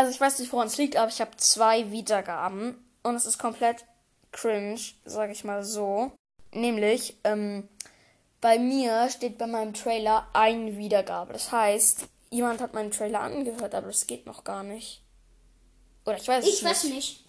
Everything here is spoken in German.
Also ich weiß nicht, woran es liegt, aber ich habe zwei Wiedergaben und es ist komplett cringe, sage ich mal so. Nämlich, ähm, bei mir steht bei meinem Trailer ein Wiedergabe. Das heißt, jemand hat meinen Trailer angehört, aber das geht noch gar nicht. Oder ich weiß Ich es weiß nicht. nicht.